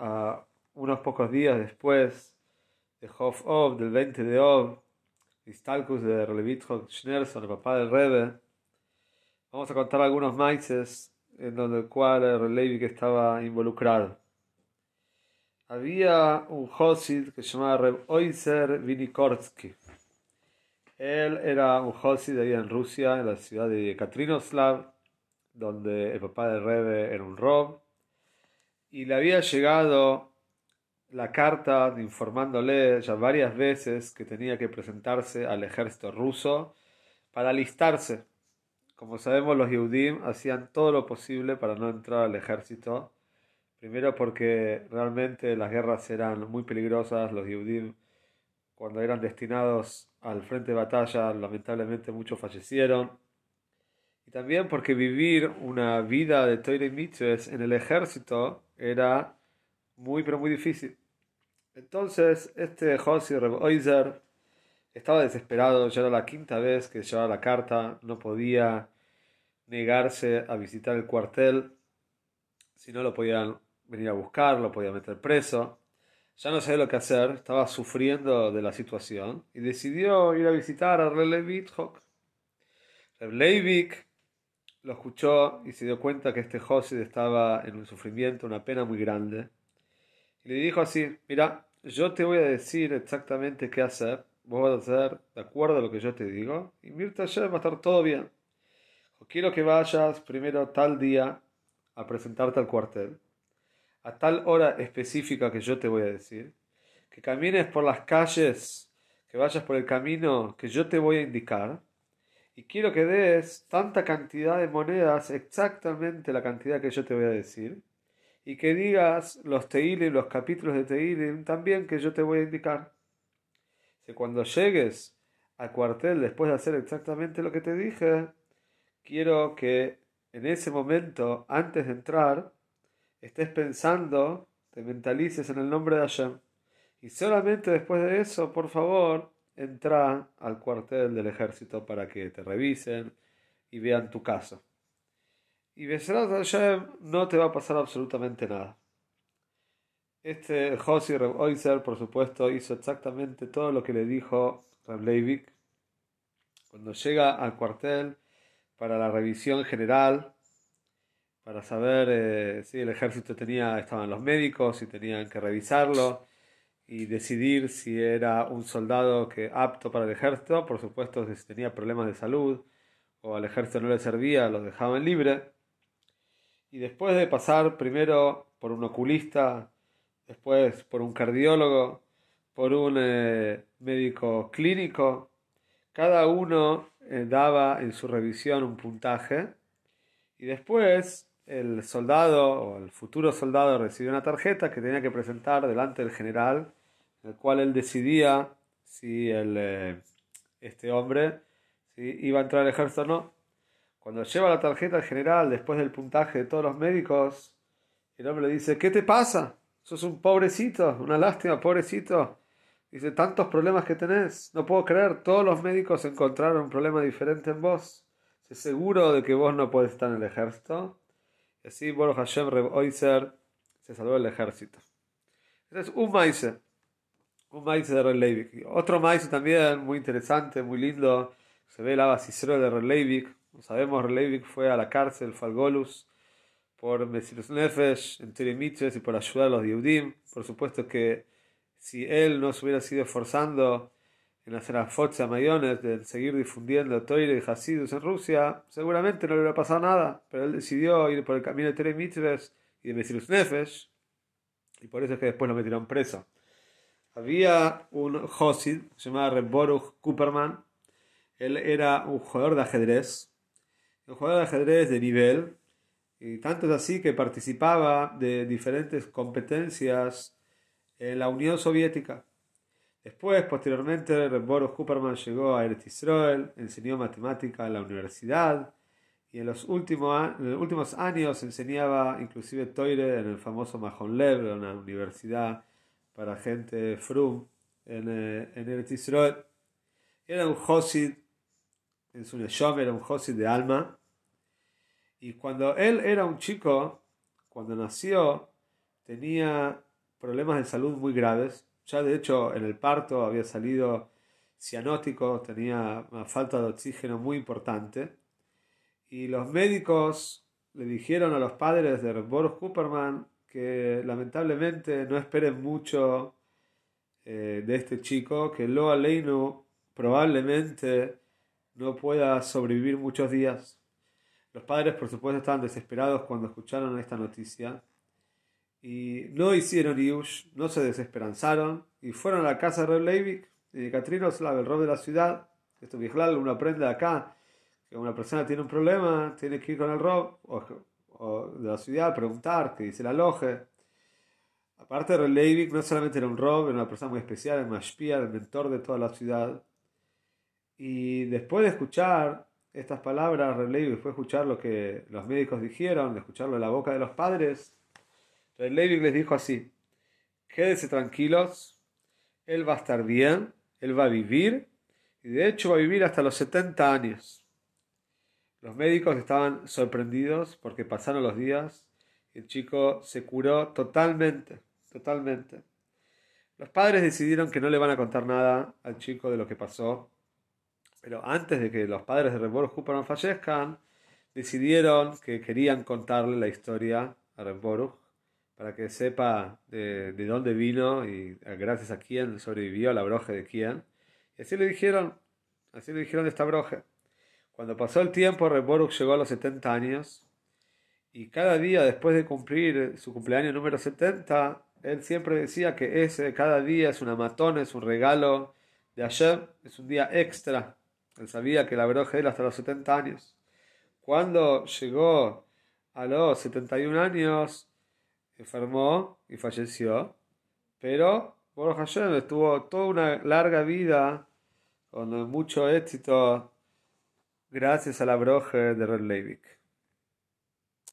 a unos pocos días después de Hof Ov, del 20 de Ov, Istalkus de Relevitchok Schneerson, el papá del Rebbe, vamos a contar algunos maices en donde el cual el estaba involucrado. Había un Josid que se llamaba Reb Oiser Vinikortsky. Él era un Josid ahí en Rusia, en la ciudad de Katrinoslav, donde el papá del Rebbe era un Rob y le había llegado la carta informándole ya varias veces que tenía que presentarse al ejército ruso para alistarse. Como sabemos, los Yehudim hacían todo lo posible para no entrar al ejército. Primero porque realmente las guerras eran muy peligrosas. Los Yehudim, cuando eran destinados al frente de batalla, lamentablemente muchos fallecieron. Y también porque vivir una vida de Toire en el ejército era muy, pero muy difícil. Entonces, este Josi Reboiser estaba desesperado, ya era la quinta vez que llevaba la carta, no podía negarse a visitar el cuartel, si no lo podían venir a buscar, lo podían meter preso. Ya no sabía lo que hacer, estaba sufriendo de la situación y decidió ir a visitar a Relevik. Leivik lo escuchó y se dio cuenta que este José estaba en un sufrimiento, una pena muy grande. Y le dijo así, mira, yo te voy a decir exactamente qué hacer, vos vas a hacer de acuerdo a lo que yo te digo, y Mirta ya va a estar todo bien. Quiero que vayas primero tal día a presentarte al cuartel, a tal hora específica que yo te voy a decir, que camines por las calles, que vayas por el camino que yo te voy a indicar, y quiero que des tanta cantidad de monedas, exactamente la cantidad que yo te voy a decir, y que digas los Teilim, los capítulos de Teilim también que yo te voy a indicar. Si cuando llegues al cuartel después de hacer exactamente lo que te dije, quiero que en ese momento, antes de entrar, estés pensando, te mentalices en el nombre de Hashem. Y solamente después de eso, por favor, entra al cuartel del ejército para que te revisen y vean tu caso. Y Beserat Hashem no te va a pasar absolutamente nada. Este Josi Reb por supuesto, hizo exactamente todo lo que le dijo Reb Leivik. Cuando llega al cuartel para la revisión general, para saber eh, si el ejército tenía, estaban los médicos, y tenían que revisarlo, y decidir si era un soldado que apto para el ejército, por supuesto si tenía problemas de salud o al ejército no le servía, lo dejaban libre. Y después de pasar primero por un oculista, después por un cardiólogo, por un eh, médico clínico, cada uno eh, daba en su revisión un puntaje y después el soldado o el futuro soldado recibió una tarjeta que tenía que presentar delante del general en el cual él decidía si el, eh, este hombre iba a entrar al ejército o no. Cuando lleva la tarjeta al general, después del puntaje de todos los médicos, el hombre le dice, ¿qué te pasa? Sos un pobrecito, una lástima, pobrecito. Dice, tantos problemas que tenés, no puedo creer, todos los médicos encontraron un problema diferente en vos. Estoy seguro de que vos no podés estar en el ejército. Y así, Boruch Hashem Reb Oiser se salvó del ejército. Ese es un maíz un maíz de Leivik. Otro maíz también muy interesante, muy lindo. Se ve el Abasisro de Leivik. Como sabemos, Leivik fue a la cárcel, Falgolus, por Mesirus Nefesh, en Tirimitres y por ayudar a los Yehudim. Por supuesto que si él no se hubiera sido esforzando en hacer a Focha Mayones, de seguir difundiendo Toire y Hasidus en Rusia, seguramente no le hubiera pasado nada. Pero él decidió ir por el camino de Tirimitres y de Mesirus Nefesh. Y por eso es que después lo metieron preso. Había un Josid, se llamaba Reboruch Cooperman. Él era un jugador de ajedrez, un jugador de ajedrez de nivel, Y tanto es así que participaba de diferentes competencias en la Unión Soviética. Después, posteriormente, Boris Cooperman llegó a Eretz Israel, enseñó matemática en la universidad y en los últimos, en los últimos años enseñaba inclusive Toire en el famoso Mahon Lev, una universidad para gente frum en, eh, en Eretz Israel. Era un Josid, en su Neshom era un Josid de alma. Y cuando él era un chico, cuando nació, tenía problemas de salud muy graves. Ya de hecho en el parto había salido cianótico, tenía una falta de oxígeno muy importante. Y los médicos le dijeron a los padres de Boris Cooperman que lamentablemente no esperen mucho eh, de este chico, que Loa Leino probablemente no pueda sobrevivir muchos días. Los padres, por supuesto, estaban desesperados cuando escucharon esta noticia y no hicieron iush, no se desesperanzaron y fueron a la casa de Reb Leivik y de Katrinoslav, el rey de la ciudad. Esto Bijlal, uno aprende acá que una persona tiene un problema, tiene que ir con el rob de la ciudad preguntar, que dice la loje. Aparte de Leivik, no solamente era un rob, era una persona muy especial, el mashpia, el mentor de toda la ciudad. Y después de escuchar estas palabras, después de escuchar lo que los médicos dijeron, de escucharlo de la boca de los padres, Leivik les dijo así, quédense tranquilos, él va a estar bien, él va a vivir, y de hecho va a vivir hasta los 70 años. Los médicos estaban sorprendidos porque pasaron los días y el chico se curó totalmente, totalmente. Los padres decidieron que no le van a contar nada al chico de lo que pasó, pero antes de que los padres de Rebor Hooperman fallezcan, decidieron que querían contarle la historia a Rebor para que sepa de, dónde vino y gracias a quién sobrevivió la broje de quién. Y así le dijeron, así le dijeron de esta broje. Cuando pasó el tiempo, Reboruk llegó a los 70 años y cada día después de cumplir su cumpleaños número 70, él siempre decía que ese cada día es una matona, es un regalo de ayer, es un día extra. Él sabía que la de él hasta los 70 años. Cuando llegó a los 71 años, enfermó y falleció, pero Boruch Hashem estuvo toda una larga vida con mucho éxito gracias a la broje de Red.